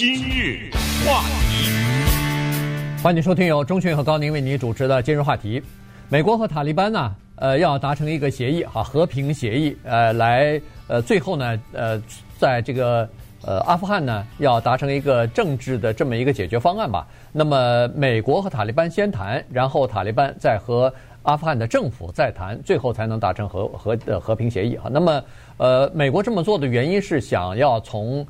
今日话题，欢迎收听由钟迅和高宁为你主持的今日话题。美国和塔利班呢，呃，要达成一个协议，哈，和平协议，呃，来，呃，最后呢，呃，在这个呃阿富汗呢，要达成一个政治的这么一个解决方案吧。那么，美国和塔利班先谈，然后塔利班再和阿富汗的政府再谈，最后才能达成和和的和平协议哈。那么，呃，美国这么做的原因是想要从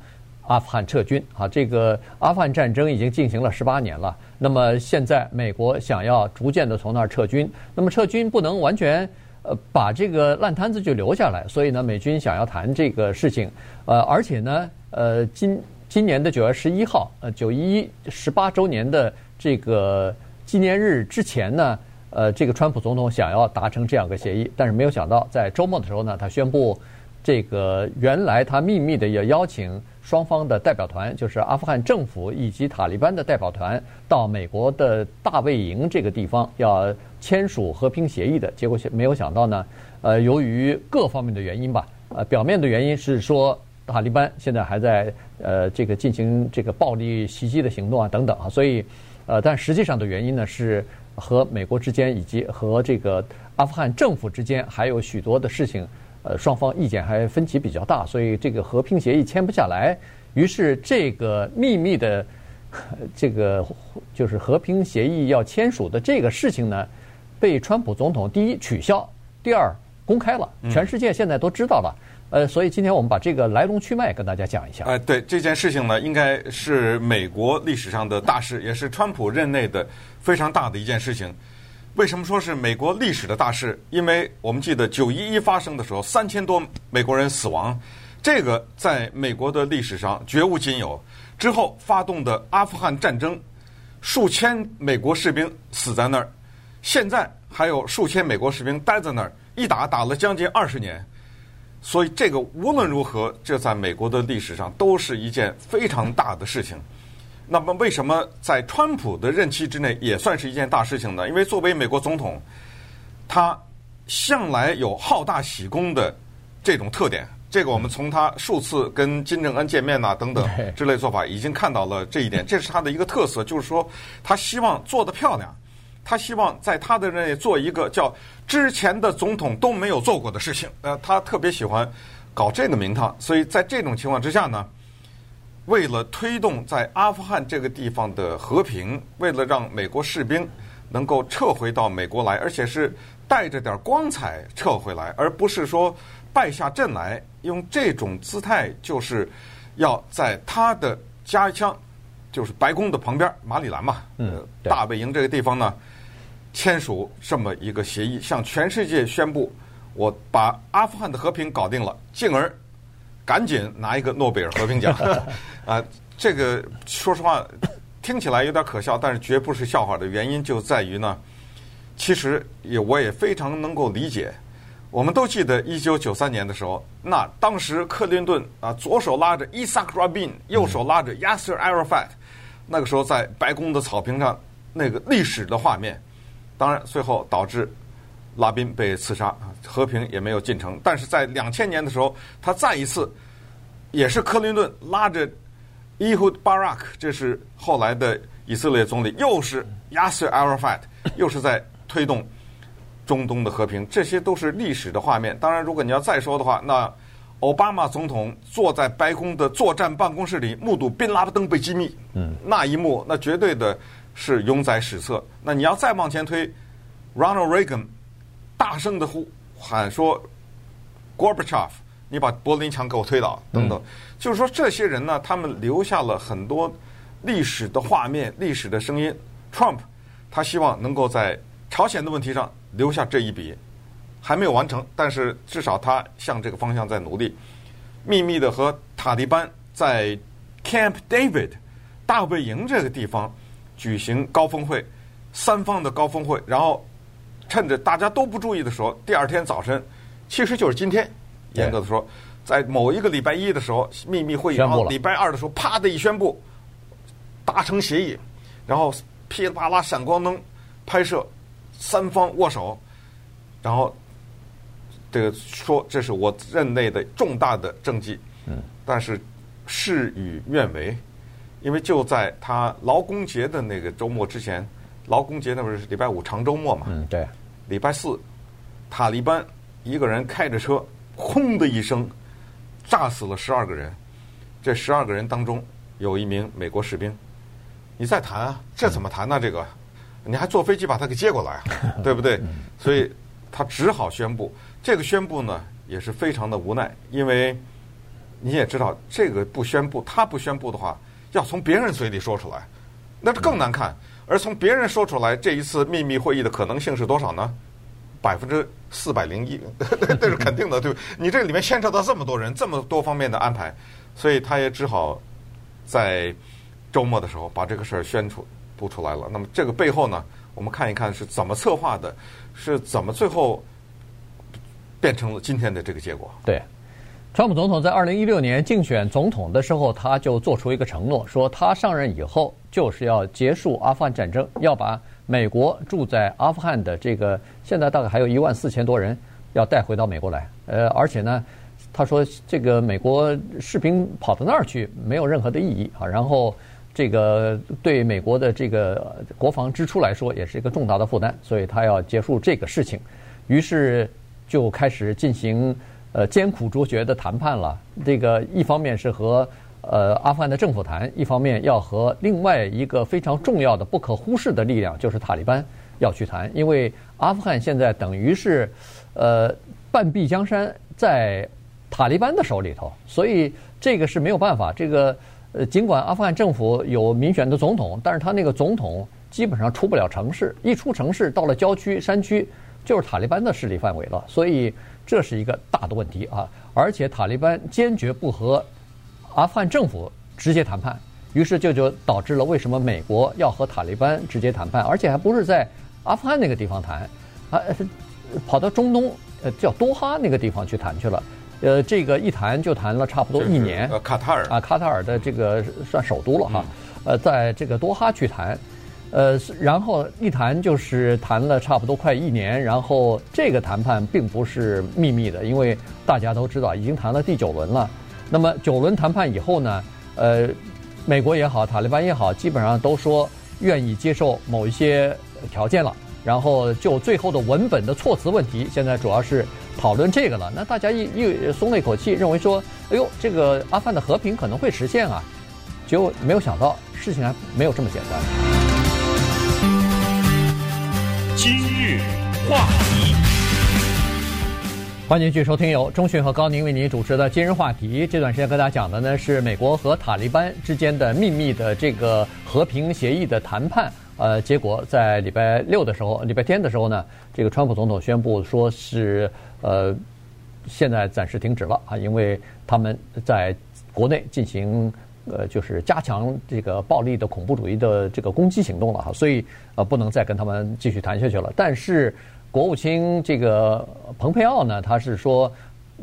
阿富汗撤军啊，这个阿富汗战争已经进行了十八年了。那么现在美国想要逐渐的从那儿撤军，那么撤军不能完全呃把这个烂摊子就留下来，所以呢，美军想要谈这个事情，呃，而且呢，呃，今今年的九月十一号，呃，九一一十八周年的这个纪念日之前呢，呃，这个川普总统想要达成这样一个协议，但是没有想到在周末的时候呢，他宣布这个原来他秘密的要邀请。双方的代表团，就是阿富汗政府以及塔利班的代表团，到美国的大卫营这个地方要签署和平协议的结果，没有想到呢，呃，由于各方面的原因吧，呃，表面的原因是说塔利班现在还在呃这个进行这个暴力袭击的行动啊等等啊，所以呃，但实际上的原因呢是和美国之间以及和这个阿富汗政府之间还有许多的事情。呃，双方意见还分歧比较大，所以这个和平协议签不下来。于是，这个秘密的这个就是和平协议要签署的这个事情呢，被川普总统第一取消，第二公开了，全世界现在都知道了。呃，所以今天我们把这个来龙去脉跟大家讲一下。哎，对这件事情呢，应该是美国历史上的大事，也是川普任内的非常大的一件事情。为什么说是美国历史的大事？因为我们记得九一一发生的时候，三千多美国人死亡，这个在美国的历史上绝无仅有。之后发动的阿富汗战争，数千美国士兵死在那儿，现在还有数千美国士兵待在那儿，一打打了将近二十年。所以这个无论如何，这在美国的历史上都是一件非常大的事情。那么，为什么在川普的任期之内也算是一件大事情呢？因为作为美国总统，他向来有好大喜功的这种特点。这个我们从他数次跟金正恩见面呐等等之类做法已经看到了这一点。这是他的一个特色，就是说他希望做得漂亮，他希望在他的任内做一个叫之前的总统都没有做过的事情。呃，他特别喜欢搞这个名堂。所以在这种情况之下呢，为了推动在阿富汗这个地方的和平，为了让美国士兵能够撤回到美国来，而且是带着点光彩撤回来，而不是说败下阵来，用这种姿态，就是要在他的家乡，就是白宫的旁边马里兰嘛，嗯，大本营这个地方呢，签署这么一个协议，向全世界宣布，我把阿富汗的和平搞定了，进而。赶紧拿一个诺贝尔和平奖 啊！这个说实话听起来有点可笑，但是绝不是笑话的原因就在于呢，其实也我也非常能够理解。我们都记得一九九三年的时候，那当时克林顿啊左手拉着伊萨克·拉宾，右手拉着亚瑟·艾尔法特，那个时候在白宫的草坪上那个历史的画面，当然最后导致。拉宾被刺杀，和平也没有进程。但是在两千年的时候，他再一次也是克林顿拉着伊胡·巴拉克，这是后来的以色列总理，又是亚瑟·阿拉法特，又是在推动中东的和平。这些都是历史的画面。当然，如果你要再说的话，那奥巴马总统坐在白宫的作战办公室里，目睹宾拉登被击毙，嗯，那一幕，那绝对的是永载史册。那你要再往前推，Ronald Reagan。大声的呼喊说：“Gorbachev，你把柏林墙给我推倒！”等等，就是说这些人呢，他们留下了很多历史的画面、历史的声音。Trump，他希望能够在朝鲜的问题上留下这一笔，还没有完成，但是至少他向这个方向在努力。秘密的和塔利班在 Camp David 大卫营这个地方举行高峰会，三方的高峰会，然后。趁着大家都不注意的时候，第二天早晨，其实就是今天，严格的说，在某一个礼拜一的时候，秘密会议，然后礼拜二的时候，啪的一宣布达成协议，然后噼里啪啦闪光灯拍摄，三方握手，然后这个说这是我任内的重大的政绩，嗯，但是事与愿违，因为就在他劳工节的那个周末之前，劳工节那不是礼拜五长周末嘛？嗯，对。礼拜四，塔利班一个人开着车，轰的一声，炸死了十二个人。这十二个人当中有一名美国士兵。你再谈啊？这怎么谈呢？这个，你还坐飞机把他给接过来啊？对不对？所以他只好宣布。这个宣布呢，也是非常的无奈，因为你也知道，这个不宣布，他不宣布的话，要从别人嘴里说出来，那就更难看。而从别人说出来，这一次秘密会议的可能性是多少呢？百分之四百零一，这是肯定的，对。你这里面牵扯到这么多人，这么多方面的安排，所以他也只好在周末的时候把这个事儿宣出布出来了。那么这个背后呢，我们看一看是怎么策划的，是怎么最后。变成了今天的这个结果。对，川普总统在二零一六年竞选总统的时候，他就做出一个承诺，说他上任以后就是要结束阿富汗战争，要把美国住在阿富汗的这个现在大概还有一万四千多人要带回到美国来。呃，而且呢，他说这个美国士兵跑到那儿去没有任何的意义啊。然后这个对美国的这个国防支出来说也是一个重大的负担，所以他要结束这个事情。于是。就开始进行呃艰苦卓绝的谈判了。这个一方面是和呃阿富汗的政府谈，一方面要和另外一个非常重要的、不可忽视的力量，就是塔利班要去谈。因为阿富汗现在等于是呃半壁江山在塔利班的手里头，所以这个是没有办法。这个呃尽管阿富汗政府有民选的总统，但是他那个总统基本上出不了城市，一出城市到了郊区山区。就是塔利班的势力范围了，所以这是一个大的问题啊！而且塔利班坚决不和阿富汗政府直接谈判，于是这就导致了为什么美国要和塔利班直接谈判，而且还不是在阿富汗那个地方谈，啊，跑到中东呃叫多哈那个地方去谈去了，呃，这个一谈就谈了差不多一年。呃，卡塔尔啊，卡塔尔的这个算首都了哈，呃，在这个多哈去谈。呃，然后一谈就是谈了差不多快一年，然后这个谈判并不是秘密的，因为大家都知道已经谈了第九轮了。那么九轮谈判以后呢，呃，美国也好，塔利班也好，基本上都说愿意接受某一些条件了。然后就最后的文本的措辞问题，现在主要是讨论这个了。那大家一一松了一口气，认为说，哎呦，这个阿富汗的和平可能会实现啊，结果没有想到事情还没有这么简单。今日话题，欢迎继续收听由中讯和高宁为您主持的《今日话题》。这段时间跟大家讲的呢是美国和塔利班之间的秘密的这个和平协议的谈判。呃，结果在礼拜六的时候，礼拜天的时候呢，这个川普总统宣布说是呃，现在暂时停止了啊，因为他们在国内进行。呃，就是加强这个暴力的恐怖主义的这个攻击行动了哈，所以呃不能再跟他们继续谈下去了。但是国务卿这个蓬佩奥呢，他是说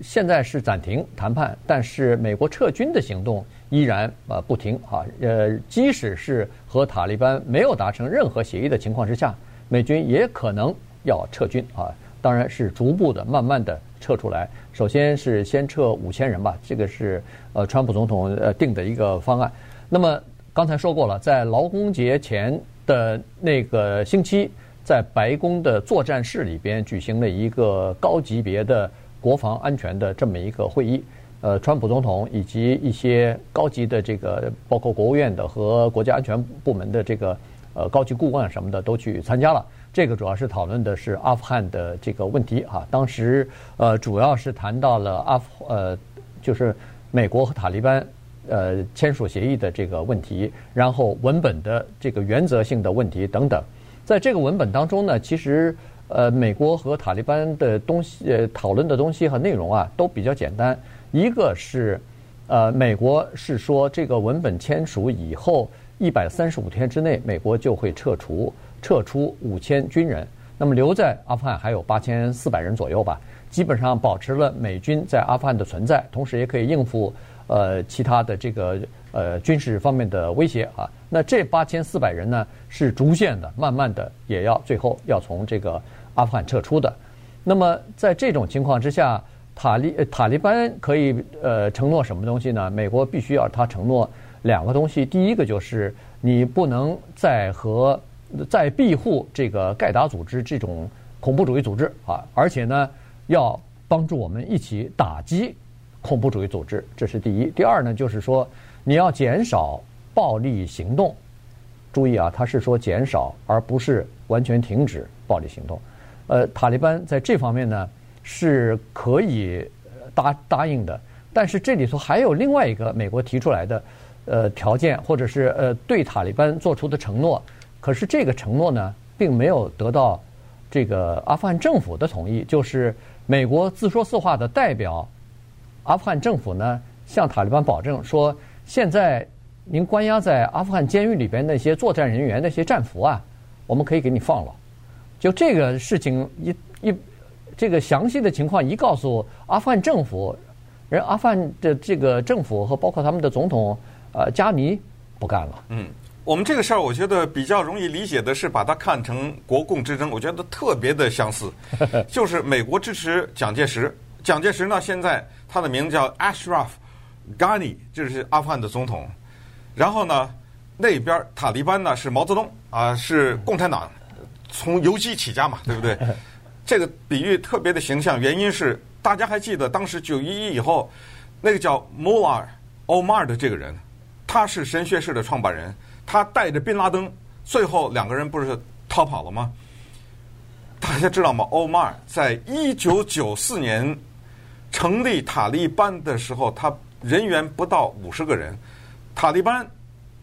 现在是暂停谈判，但是美国撤军的行动依然呃不停啊。呃，即使是和塔利班没有达成任何协议的情况之下，美军也可能要撤军啊。当然是逐步的、慢慢的撤出来。首先是先撤五千人吧，这个是呃，川普总统呃定的一个方案。那么刚才说过了，在劳工节前的那个星期，在白宫的作战室里边举行了一个高级别的国防安全的这么一个会议。呃，川普总统以及一些高级的这个，包括国务院的和国家安全部门的这个呃高级顾问什么的都去参加了。这个主要是讨论的是阿富汗的这个问题哈，当时呃主要是谈到了阿富呃就是美国和塔利班呃签署协议的这个问题，然后文本的这个原则性的问题等等，在这个文本当中呢，其实呃美国和塔利班的东西呃讨论的东西和内容啊都比较简单，一个是呃美国是说这个文本签署以后一百三十五天之内美国就会撤除。撤出五千军人，那么留在阿富汗还有八千四百人左右吧，基本上保持了美军在阿富汗的存在，同时也可以应付呃其他的这个呃军事方面的威胁啊。那这八千四百人呢，是逐渐的、慢慢的也要最后要从这个阿富汗撤出的。那么在这种情况之下，塔利塔利班可以呃承诺什么东西呢？美国必须要他承诺两个东西，第一个就是你不能再和在庇护这个盖达组织这种恐怖主义组织啊，而且呢，要帮助我们一起打击恐怖主义组织，这是第一。第二呢，就是说你要减少暴力行动。注意啊，他是说减少，而不是完全停止暴力行动。呃，塔利班在这方面呢是可以答答应的，但是这里头还有另外一个美国提出来的呃条件，或者是呃对塔利班做出的承诺。可是这个承诺呢，并没有得到这个阿富汗政府的同意。就是美国自说自话的代表阿富汗政府呢，向塔利班保证说，现在您关押在阿富汗监狱里边那些作战人员那些战俘啊，我们可以给你放了。就这个事情一一，这个详细的情况一告诉阿富汗政府，人阿富汗的这个政府和包括他们的总统呃加尼不干了。嗯，我们这个事儿我觉得比较容易理解的是把它看成国共之争，我觉得特别的相似，就是美国支持蒋介石，蒋介石呢现在他的名字叫 Ashraf Ghani，就是阿富汗的总统，然后呢那边塔利班呢是毛泽东啊，是共产党。从游击起家嘛，对不对？这个比喻特别的形象，原因是大家还记得当时九一一以后，那个叫 MUA Omar 的这个人，他是神学士的创办人，他带着宾拉登，最后两个人不是逃跑了吗？大家知道吗？欧马尔在一九九四年成立塔利班的时候，他人员不到五十个人。塔利班，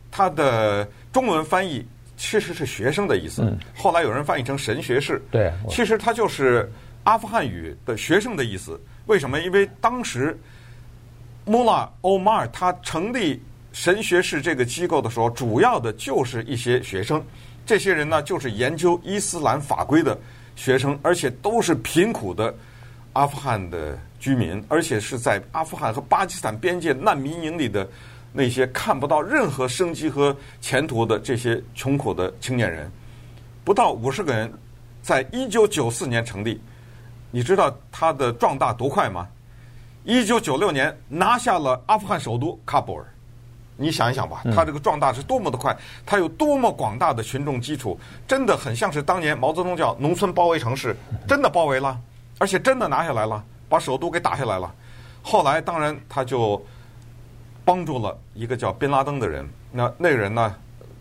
他的中文翻译。其实是学生的意思，后来有人翻译成神学士。对，其实他就是阿富汗语的学生的意思。为什么？因为当时穆拉欧马尔他成立神学士这个机构的时候，主要的就是一些学生。这些人呢，就是研究伊斯兰法规的学生，而且都是贫苦的阿富汗的居民，而且是在阿富汗和巴基斯坦边界难民营里的。那些看不到任何生机和前途的这些穷苦的青年人，不到五十个人，在一九九四年成立。你知道他的壮大多快吗？一九九六年拿下了阿富汗首都喀布尔。你想一想吧，他这个壮大是多么的快，他有多么广大的群众基础，真的很像是当年毛泽东叫“农村包围城市”，真的包围了，而且真的拿下来了，把首都给打下来了。后来当然他就。帮助了一个叫宾拉登的人，那那个人呢，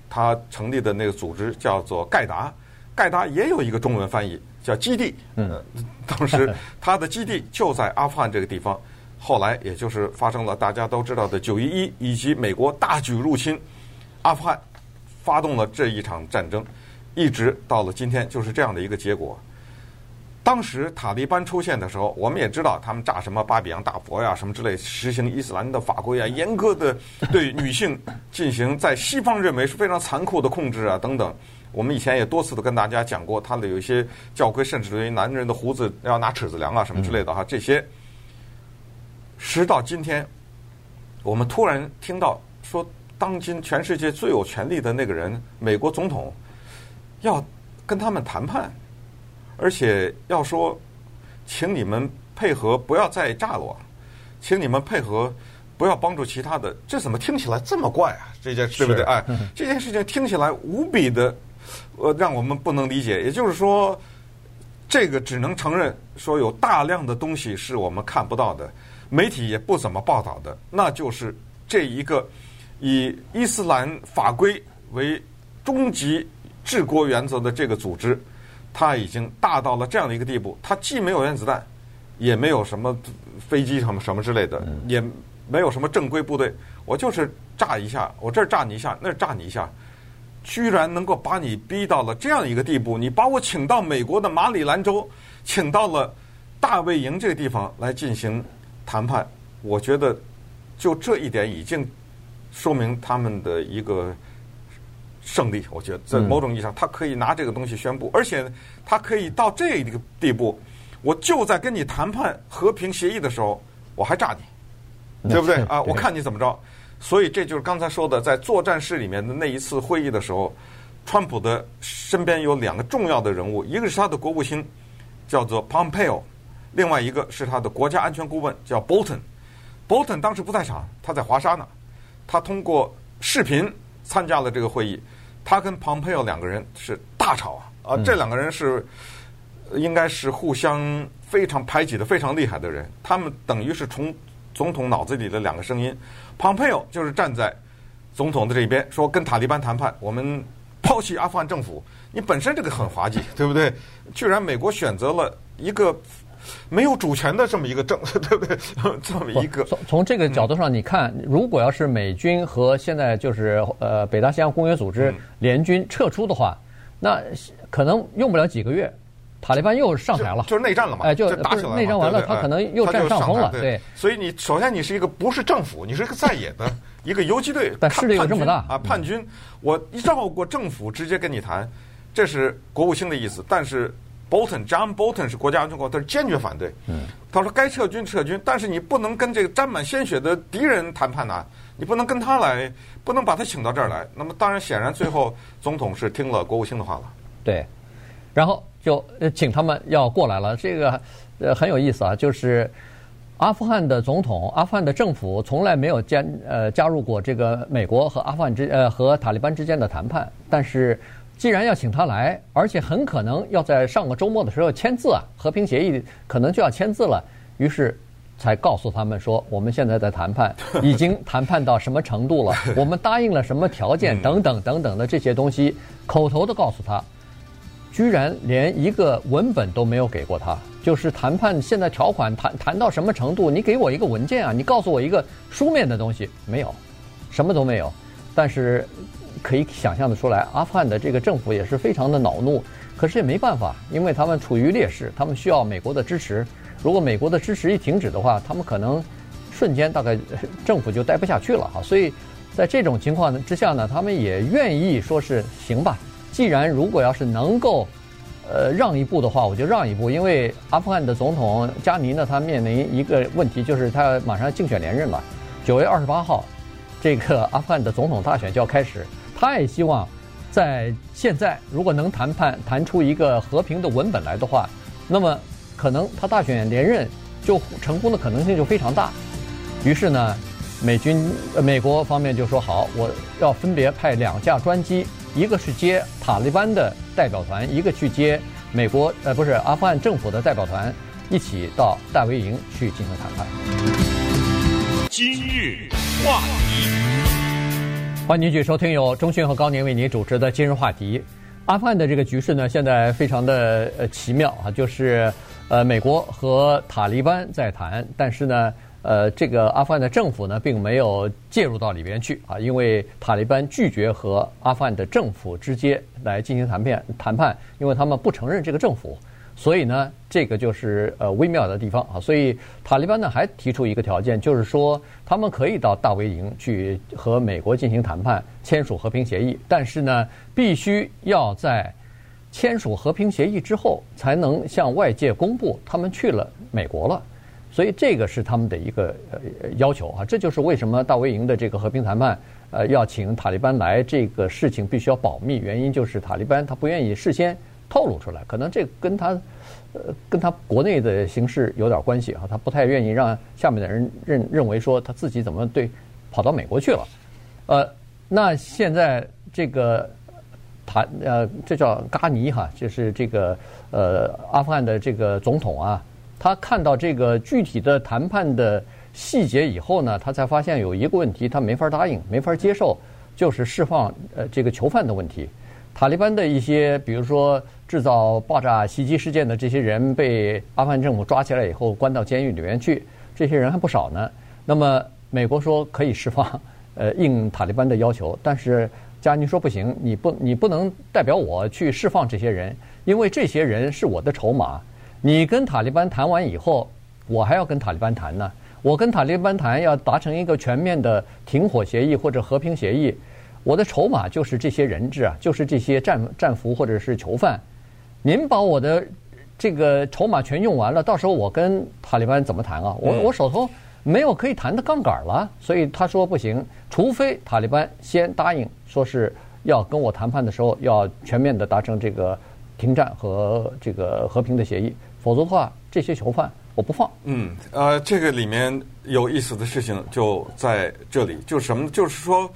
他成立的那个组织叫做盖达，盖达也有一个中文翻译叫基地。嗯，当时他的基地就在阿富汗这个地方，后来也就是发生了大家都知道的九一一，以及美国大举入侵阿富汗，发动了这一场战争，一直到了今天就是这样的一个结果。当时塔利班出现的时候，我们也知道他们炸什么巴比扬大佛呀，什么之类，实行伊斯兰的法规啊，严格的对女性进行在西方认为是非常残酷的控制啊，等等。我们以前也多次的跟大家讲过，他的有一些教规，甚至对于男人的胡子要拿尺子量啊，什么之类的哈，这些。时到今天，我们突然听到说，当今全世界最有权力的那个人，美国总统，要跟他们谈判。而且要说，请你们配合，不要再炸了我，请你们配合，不要帮助其他的。这怎么听起来这么怪啊？这件事对不对？哎，这件事情听起来无比的，呃，让我们不能理解。也就是说，这个只能承认说有大量的东西是我们看不到的，媒体也不怎么报道的。那就是这一个以伊斯兰法规为终极治国原则的这个组织。它已经大到了这样的一个地步，它既没有原子弹，也没有什么飞机什么什么之类的，也没有什么正规部队，我就是炸一下，我这儿炸你一下，那儿炸你一下，居然能够把你逼到了这样一个地步，你把我请到美国的马里兰州，请到了大卫营这个地方来进行谈判，我觉得就这一点已经说明他们的一个。胜利，我觉得在某种意义上，他可以拿这个东西宣布，而且他可以到这个地步。我就在跟你谈判和平协议的时候，我还炸你，对不对啊？我看你怎么着。所以这就是刚才说的，在作战室里面的那一次会议的时候，川普的身边有两个重要的人物，一个是他的国务卿，叫做 Pompeo，另外一个是他的国家安全顾问，叫 Bolton。Bolton 当时不在场，他在华沙呢。他通过视频参加了这个会议。他跟蓬佩奥两个人是大吵啊！啊，这两个人是应该是互相非常排挤的非常厉害的人。他们等于是从总统脑子里的两个声音。蓬佩奥就是站在总统的这一边，说跟塔利班谈判，我们抛弃阿富汗政府。你本身这个很滑稽，对不对？居然美国选择了一个。没有主权的这么一个政，对不对？这么一个。从从这个角度上，你看，如果要是美军和现在就是呃北大西洋公约组织联军撤出的话，那可能用不了几个月，塔利班又上台了，就，就是内战了嘛？哎，就打起来了，内战完了，他可能又占上风了。对，所以你首先你是一个不是政府，你是一个在野的 一个游击队，但势力又这么大啊！叛军，我绕过政府直接跟你谈，这是国务卿的意思，但是。Bolton John Bolton 是国家安全顾问，他是坚决反对。嗯，他说该撤军撤军，但是你不能跟这个沾满鲜血的敌人谈判呐、啊，你不能跟他来，不能把他请到这儿来。那么当然，显然最后总统是听了国务卿的话了。对，然后就请他们要过来了。这个呃很有意思啊，就是阿富汗的总统、阿富汗的政府从来没有加呃加入过这个美国和阿富汗之呃和塔利班之间的谈判，但是。既然要请他来，而且很可能要在上个周末的时候签字啊，和平协议可能就要签字了，于是才告诉他们说，我们现在在谈判，已经谈判到什么程度了，我们答应了什么条件等等等等的这些东西，口头的告诉他，居然连一个文本都没有给过他，就是谈判现在条款谈谈到什么程度，你给我一个文件啊，你告诉我一个书面的东西，没有，什么都没有，但是。可以想象得出来，阿富汗的这个政府也是非常的恼怒，可是也没办法，因为他们处于劣势，他们需要美国的支持。如果美国的支持一停止的话，他们可能瞬间大概政府就待不下去了哈。所以在这种情况之下呢，他们也愿意说是行吧。既然如果要是能够呃让一步的话，我就让一步，因为阿富汗的总统加尼呢，他面临一个问题，就是他马上竞选连任了，九月二十八号，这个阿富汗的总统大选就要开始。他也希望，在现在如果能谈判谈出一个和平的文本来的话，那么可能他大选连任就成功的可能性就非常大。于是呢，美军美国方面就说好，我要分别派两架专机，一个是接塔利班的代表团，一个去接美国呃不是阿富汗政府的代表团，一起到大维营去进行谈判。今日话题。欢迎继续收听由中讯和高宁为您主持的今日话题。阿富汗的这个局势呢，现在非常的呃奇妙啊，就是呃美国和塔利班在谈，但是呢，呃这个阿富汗的政府呢并没有介入到里边去啊，因为塔利班拒绝和阿富汗的政府直接来进行谈判谈判，因为他们不承认这个政府。所以呢，这个就是呃微妙的地方啊。所以塔利班呢还提出一个条件，就是说他们可以到大维营去和美国进行谈判，签署和平协议，但是呢，必须要在签署和平协议之后，才能向外界公布他们去了美国了。所以这个是他们的一个呃要求啊。这就是为什么大维营的这个和平谈判呃要请塔利班来，这个事情必须要保密，原因就是塔利班他不愿意事先。透露出来，可能这跟他，呃，跟他国内的形势有点关系啊，他不太愿意让下面的人认认为说他自己怎么对跑到美国去了，呃，那现在这个谈呃，这叫嘎尼哈，就是这个呃阿富汗的这个总统啊，他看到这个具体的谈判的细节以后呢，他才发现有一个问题，他没法答应，没法接受，就是释放呃这个囚犯的问题。塔利班的一些，比如说制造爆炸袭击事件的这些人，被阿富汗政府抓起来以后，关到监狱里面去，这些人还不少呢。那么美国说可以释放，呃，应塔利班的要求，但是加尼说不行，你不，你不能代表我去释放这些人，因为这些人是我的筹码。你跟塔利班谈完以后，我还要跟塔利班谈呢。我跟塔利班谈，要达成一个全面的停火协议或者和平协议。我的筹码就是这些人质啊，就是这些战战俘或者是囚犯。您把我的这个筹码全用完了，到时候我跟塔利班怎么谈啊？我我手头没有可以谈的杠杆了。所以他说不行，除非塔利班先答应，说是要跟我谈判的时候要全面的达成这个停战和这个和平的协议，否则的话，这些囚犯我不放。嗯，呃，这个里面有意思的事情就在这里，就是什么呢？就是说。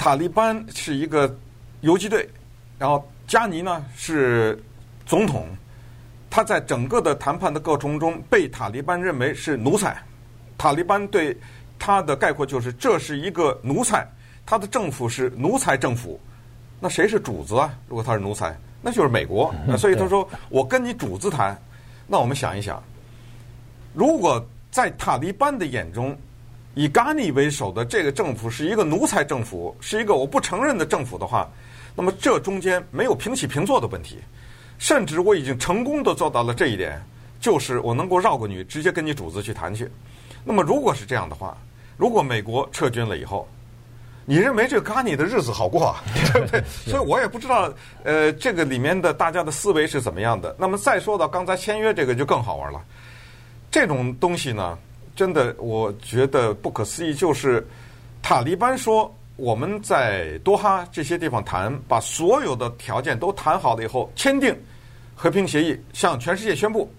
塔利班是一个游击队，然后加尼呢是总统，他在整个的谈判的过程中被塔利班认为是奴才。塔利班对他的概括就是这是一个奴才，他的政府是奴才政府。那谁是主子啊？如果他是奴才，那就是美国。所以他说我跟你主子谈。那我们想一想，如果在塔利班的眼中，以甘尼为首的这个政府是一个奴才政府，是一个我不承认的政府的话，那么这中间没有平起平坐的问题，甚至我已经成功的做到了这一点，就是我能够绕过你，直接跟你主子去谈去。那么如果是这样的话，如果美国撤军了以后，你认为这个甘尼的日子好过，对不对？所以我也不知道，呃，这个里面的大家的思维是怎么样的。那么再说到刚才签约这个就更好玩了，这种东西呢。真的，我觉得不可思议。就是塔利班说，我们在多哈这些地方谈，把所有的条件都谈好了以后，签订和平协议，向全世界宣布，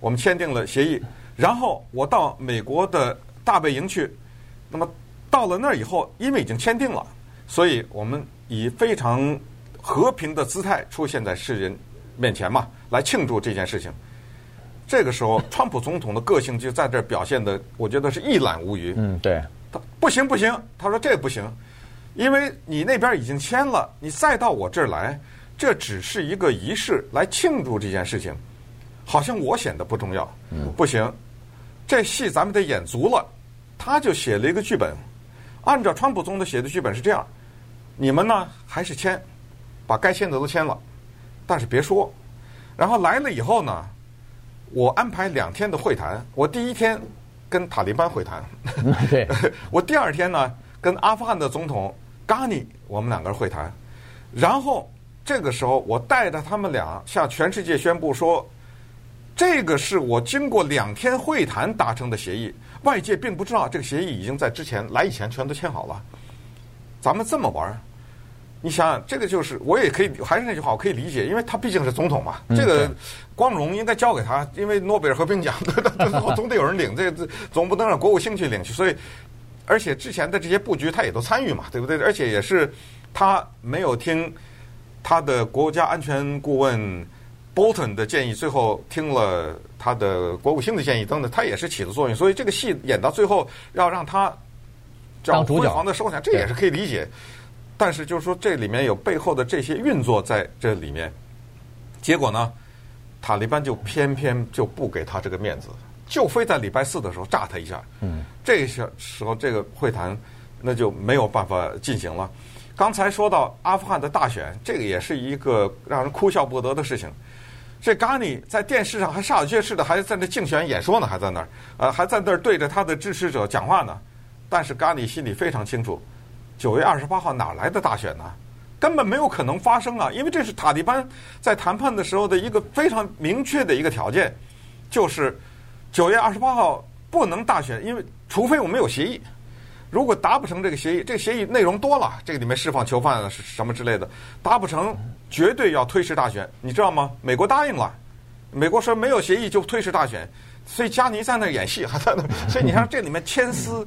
我们签订了协议。然后我到美国的大本营去，那么到了那儿以后，因为已经签订了，所以我们以非常和平的姿态出现在世人面前嘛，来庆祝这件事情。这个时候，川普总统的个性就在这表现的，我觉得是一览无余。嗯，对。他不行不行，他说这不行，因为你那边已经签了，你再到我这儿来，这只是一个仪式来庆祝这件事情，好像我显得不重要。嗯，不行，这戏咱们得演足了。他就写了一个剧本，按照川普总统写的剧本是这样：你们呢还是签，把该签的都签了，但是别说，然后来了以后呢。我安排两天的会谈，我第一天跟塔利班会谈，对，我第二天呢跟阿富汗的总统嘎尼我们两个人会谈，然后这个时候我带着他们俩向全世界宣布说，这个是我经过两天会谈达成的协议，外界并不知道这个协议已经在之前来以前全都签好了，咱们这么玩。你想想，这个就是我也可以，还是那句话，我可以理解，因为他毕竟是总统嘛，这个光荣应该交给他，因为诺贝尔和平奖，总得有人领，这个总不能让国务卿去领去。所以，而且之前的这些布局他也都参与嘛，对不对？而且也是他没有听他的国家安全顾问 Bolton 的建议，最后听了他的国务卿的建议等等，他也是起了作用。所以这个戏演到最后要让他当主角辉煌的收场，这也是可以理解。但是就是说，这里面有背后的这些运作在这里面，结果呢，塔利班就偏偏就不给他这个面子，就非在礼拜四的时候炸他一下。嗯，这些时候这个会谈那就没有办法进行了。刚才说到阿富汗的大选，这个也是一个让人哭笑不得的事情。这嘎尼在电视上还煞有介事的还在那竞选演说呢，还在那儿，呃，还在那儿对着他的支持者讲话呢。但是嘎尼心里非常清楚。九月二十八号哪来的大选呢？根本没有可能发生啊！因为这是塔利班在谈判的时候的一个非常明确的一个条件，就是九月二十八号不能大选，因为除非我们有协议。如果达不成这个协议，这个协议内容多了，这个里面释放囚犯什么之类的，达不成绝对要推迟大选，你知道吗？美国答应了，美国说没有协议就推迟大选，所以加尼在那演戏还在那，所以你看这里面千丝。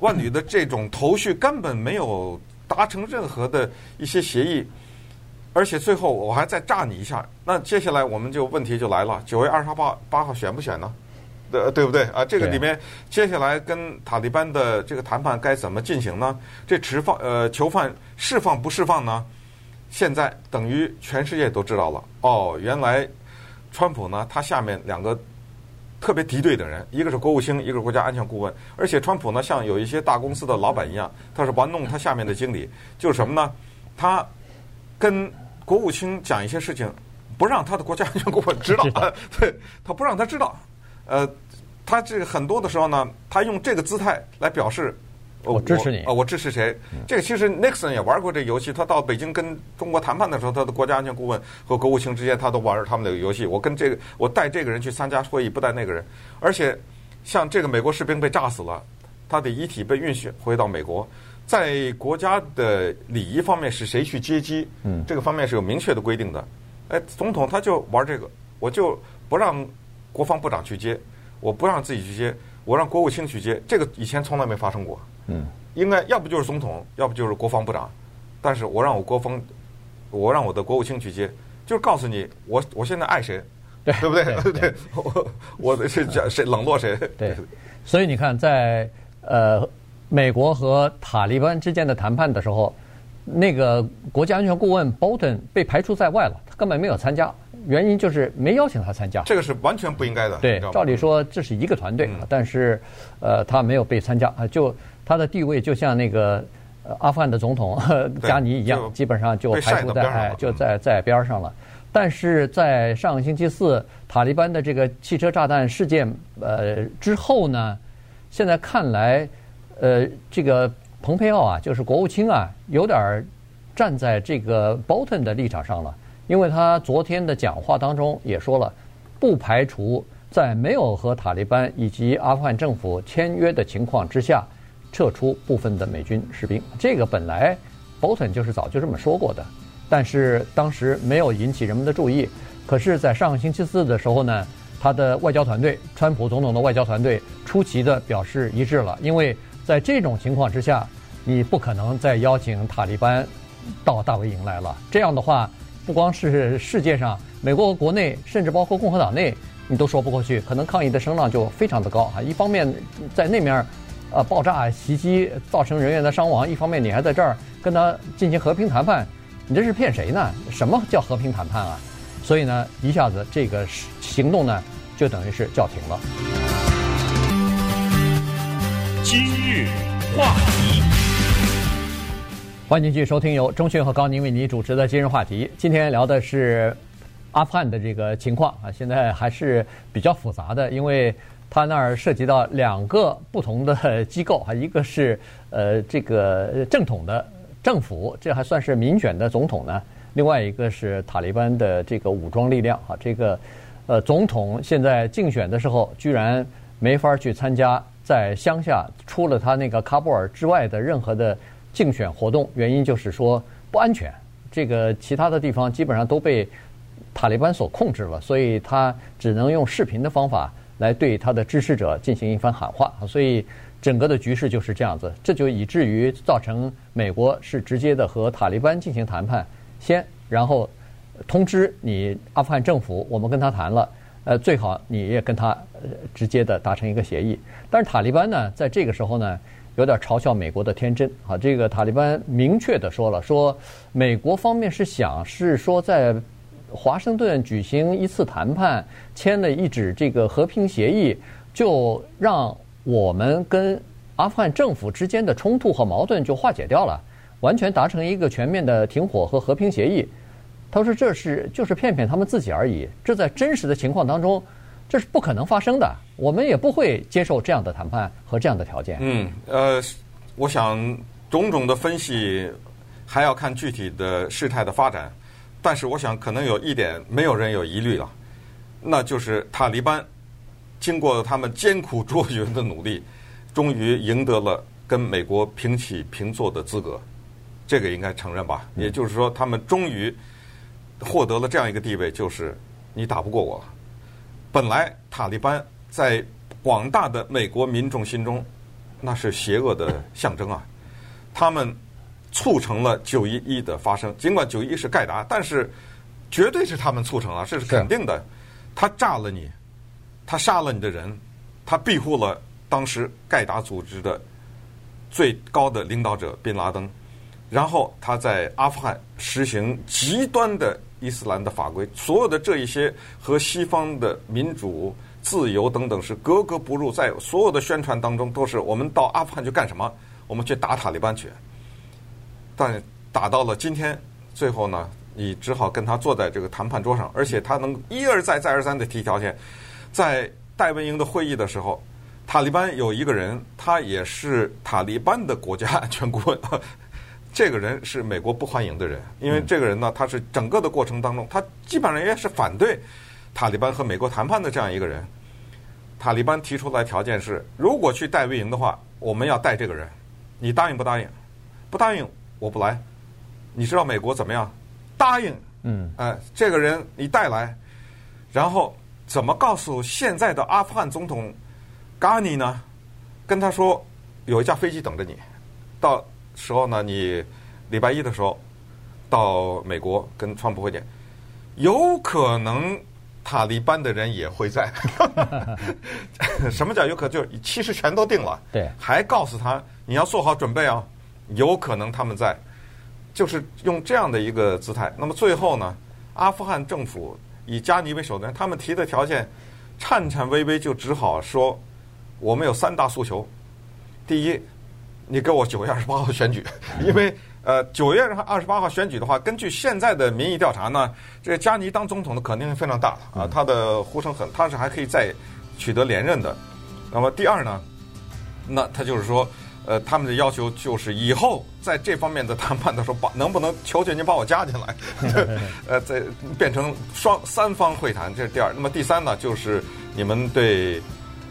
万里的这种头绪根本没有达成任何的一些协议，而且最后我还再炸你一下。那接下来我们就问题就来了：九月二十八八号选不选呢？对对不对啊？这个里面接下来跟塔利班的这个谈判该怎么进行呢？这持放呃囚犯释放不释放呢？现在等于全世界都知道了。哦，原来川普呢，他下面两个。特别敌对的人，一个是国务卿，一个是国家安全顾问。而且川普呢，像有一些大公司的老板一样，他是玩弄他下面的经理，就是什么呢？他跟国务卿讲一些事情，不让他的国家安全顾问知道，对，他不让他知道。呃，他这个很多的时候呢，他用这个姿态来表示。我支持你啊！我支持谁？这个其实 Nixon 也玩过这游戏。他到北京跟中国谈判的时候，他的国家安全顾问和国务卿之间，他都玩他们的游戏。我跟这个，我带这个人去参加会议，不带那个人。而且，像这个美国士兵被炸死了，他的遗体被运去回到美国，在国家的礼仪方面是谁去接机？嗯，这个方面是有明确的规定的。哎，总统他就玩这个，我就不让国防部长去接，我不让自己去接，我让国务卿去接。这个以前从来没发生过。嗯，应该要不就是总统，要不就是国防部长。但是我让我国防，我让我的国务卿去接，就是告诉你，我我现在爱谁，对对不对？对对 对，我我的是讲谁冷落谁？对，所以你看，在呃美国和塔利班之间的谈判的时候，那个国家安全顾问 Bolton 被排除在外了，他根本没有参加，原因就是没邀请他参加。这个是完全不应该的。对，照理说这是一个团队，嗯、但是呃他没有被参加啊，就他的地位就像那个。阿富汗的总统 加尼一样，基本上就排除在哎，就在在边上了。但是在上个星期四塔利班的这个汽车炸弹事件呃之后呢，现在看来，呃，这个蓬佩奥啊，就是国务卿啊，有点站在这个 Bolton 的立场上了，因为他昨天的讲话当中也说了，不排除在没有和塔利班以及阿富汗政府签约的情况之下。撤出部分的美军士兵，这个本来 Bolton 就是早就这么说过的，但是当时没有引起人们的注意。可是，在上个星期四的时候呢，他的外交团队，川普总统的外交团队出奇的表示一致了，因为在这种情况之下，你不可能再邀请塔利班到大本营来了。这样的话，不光是世界上，美国国内，甚至包括共和党内，你都说不过去，可能抗议的声浪就非常的高啊。一方面在那面。呃，爆炸袭击造成人员的伤亡，一方面你还在这儿跟他进行和平谈判，你这是骗谁呢？什么叫和平谈判啊？所以呢，一下子这个行动呢，就等于是叫停了。今日话题，欢迎继续收听由钟迅和高宁为您主持的今日话题。今天聊的是阿富汗的这个情况啊，现在还是比较复杂的，因为。他那儿涉及到两个不同的机构，啊，一个是呃这个正统的政府，这还算是民选的总统呢；另外一个是塔利班的这个武装力量，啊，这个呃总统现在竞选的时候居然没法去参加在乡下，除了他那个喀布尔之外的任何的竞选活动，原因就是说不安全，这个其他的地方基本上都被塔利班所控制了，所以他只能用视频的方法。来对他的支持者进行一番喊话，所以整个的局势就是这样子，这就以至于造成美国是直接的和塔利班进行谈判，先然后通知你阿富汗政府，我们跟他谈了，呃，最好你也跟他直接的达成一个协议。但是塔利班呢，在这个时候呢，有点嘲笑美国的天真啊，这个塔利班明确的说了，说美国方面是想是说在。华盛顿举行一次谈判，签了一纸这个和平协议，就让我们跟阿富汗政府之间的冲突和矛盾就化解掉了，完全达成一个全面的停火和和平协议。他说这是就是骗骗他们自己而已，这在真实的情况当中，这是不可能发生的，我们也不会接受这样的谈判和这样的条件。嗯，呃，我想种种的分析还要看具体的事态的发展。但是我想，可能有一点没有人有疑虑了，那就是塔利班经过他们艰苦卓绝的努力，终于赢得了跟美国平起平坐的资格，这个应该承认吧？也就是说，他们终于获得了这样一个地位，就是你打不过我了。本来塔利班在广大的美国民众心中，那是邪恶的象征啊，他们。促成了九一一的发生。尽管九一一是盖达，但是绝对是他们促成了，这是肯定的。他炸了你，他杀了你的人，他庇护了当时盖达组织的最高的领导者宾拉登，然后他在阿富汗实行极端的伊斯兰的法规，所有的这一些和西方的民主、自由等等是格格不入，在所有的宣传当中都是我们到阿富汗去干什么？我们去打塔利班去。但打到了今天，最后呢，你只好跟他坐在这个谈判桌上，而且他能一而再、再而三的提条件。在戴维营的会议的时候，塔利班有一个人，他也是塔利班的国家安 全顾问，这个人是美国不欢迎的人，因为这个人呢，他是整个的过程当中，他基本上也是反对塔利班和美国谈判的这样一个人。塔利班提出来条件是，如果去戴维营的话，我们要带这个人，你答应不答应？不答应。我不来，你知道美国怎么样？答应，嗯，哎，这个人你带来，然后怎么告诉现在的阿富汗总统嘎尼呢？跟他说有一架飞机等着你，到时候呢，你礼拜一的时候到美国跟川普会见，有可能塔利班的人也会在。什么叫有可能？就是其实全都定了，对，还告诉他你要做好准备啊，有可能他们在，就是用这样的一个姿态。那么最后呢，阿富汗政府以加尼为首的，他们提的条件，颤颤巍巍就只好说，我们有三大诉求。第一，你给我九月二十八号选举，因为呃九月二十八号选举的话，根据现在的民意调查呢，这个加尼当总统的可能性非常大啊，他的呼声很，他是还可以再取得连任的。那么第二呢，那他就是说，呃，他们的要求就是以后在这方面的谈判的时候，把能不能求求您把我加进来，呃，在变成双三方会谈，这是第二。那么第三呢，就是你们对。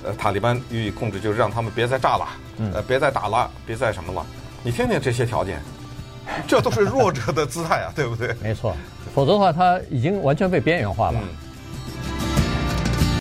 呃，塔利班予以控制，就是让他们别再炸了，呃，别再打了，别再什么了。你听听这些条件，这都是弱者的姿态啊，对不对？没错，否则的话，他已经完全被边缘化了。嗯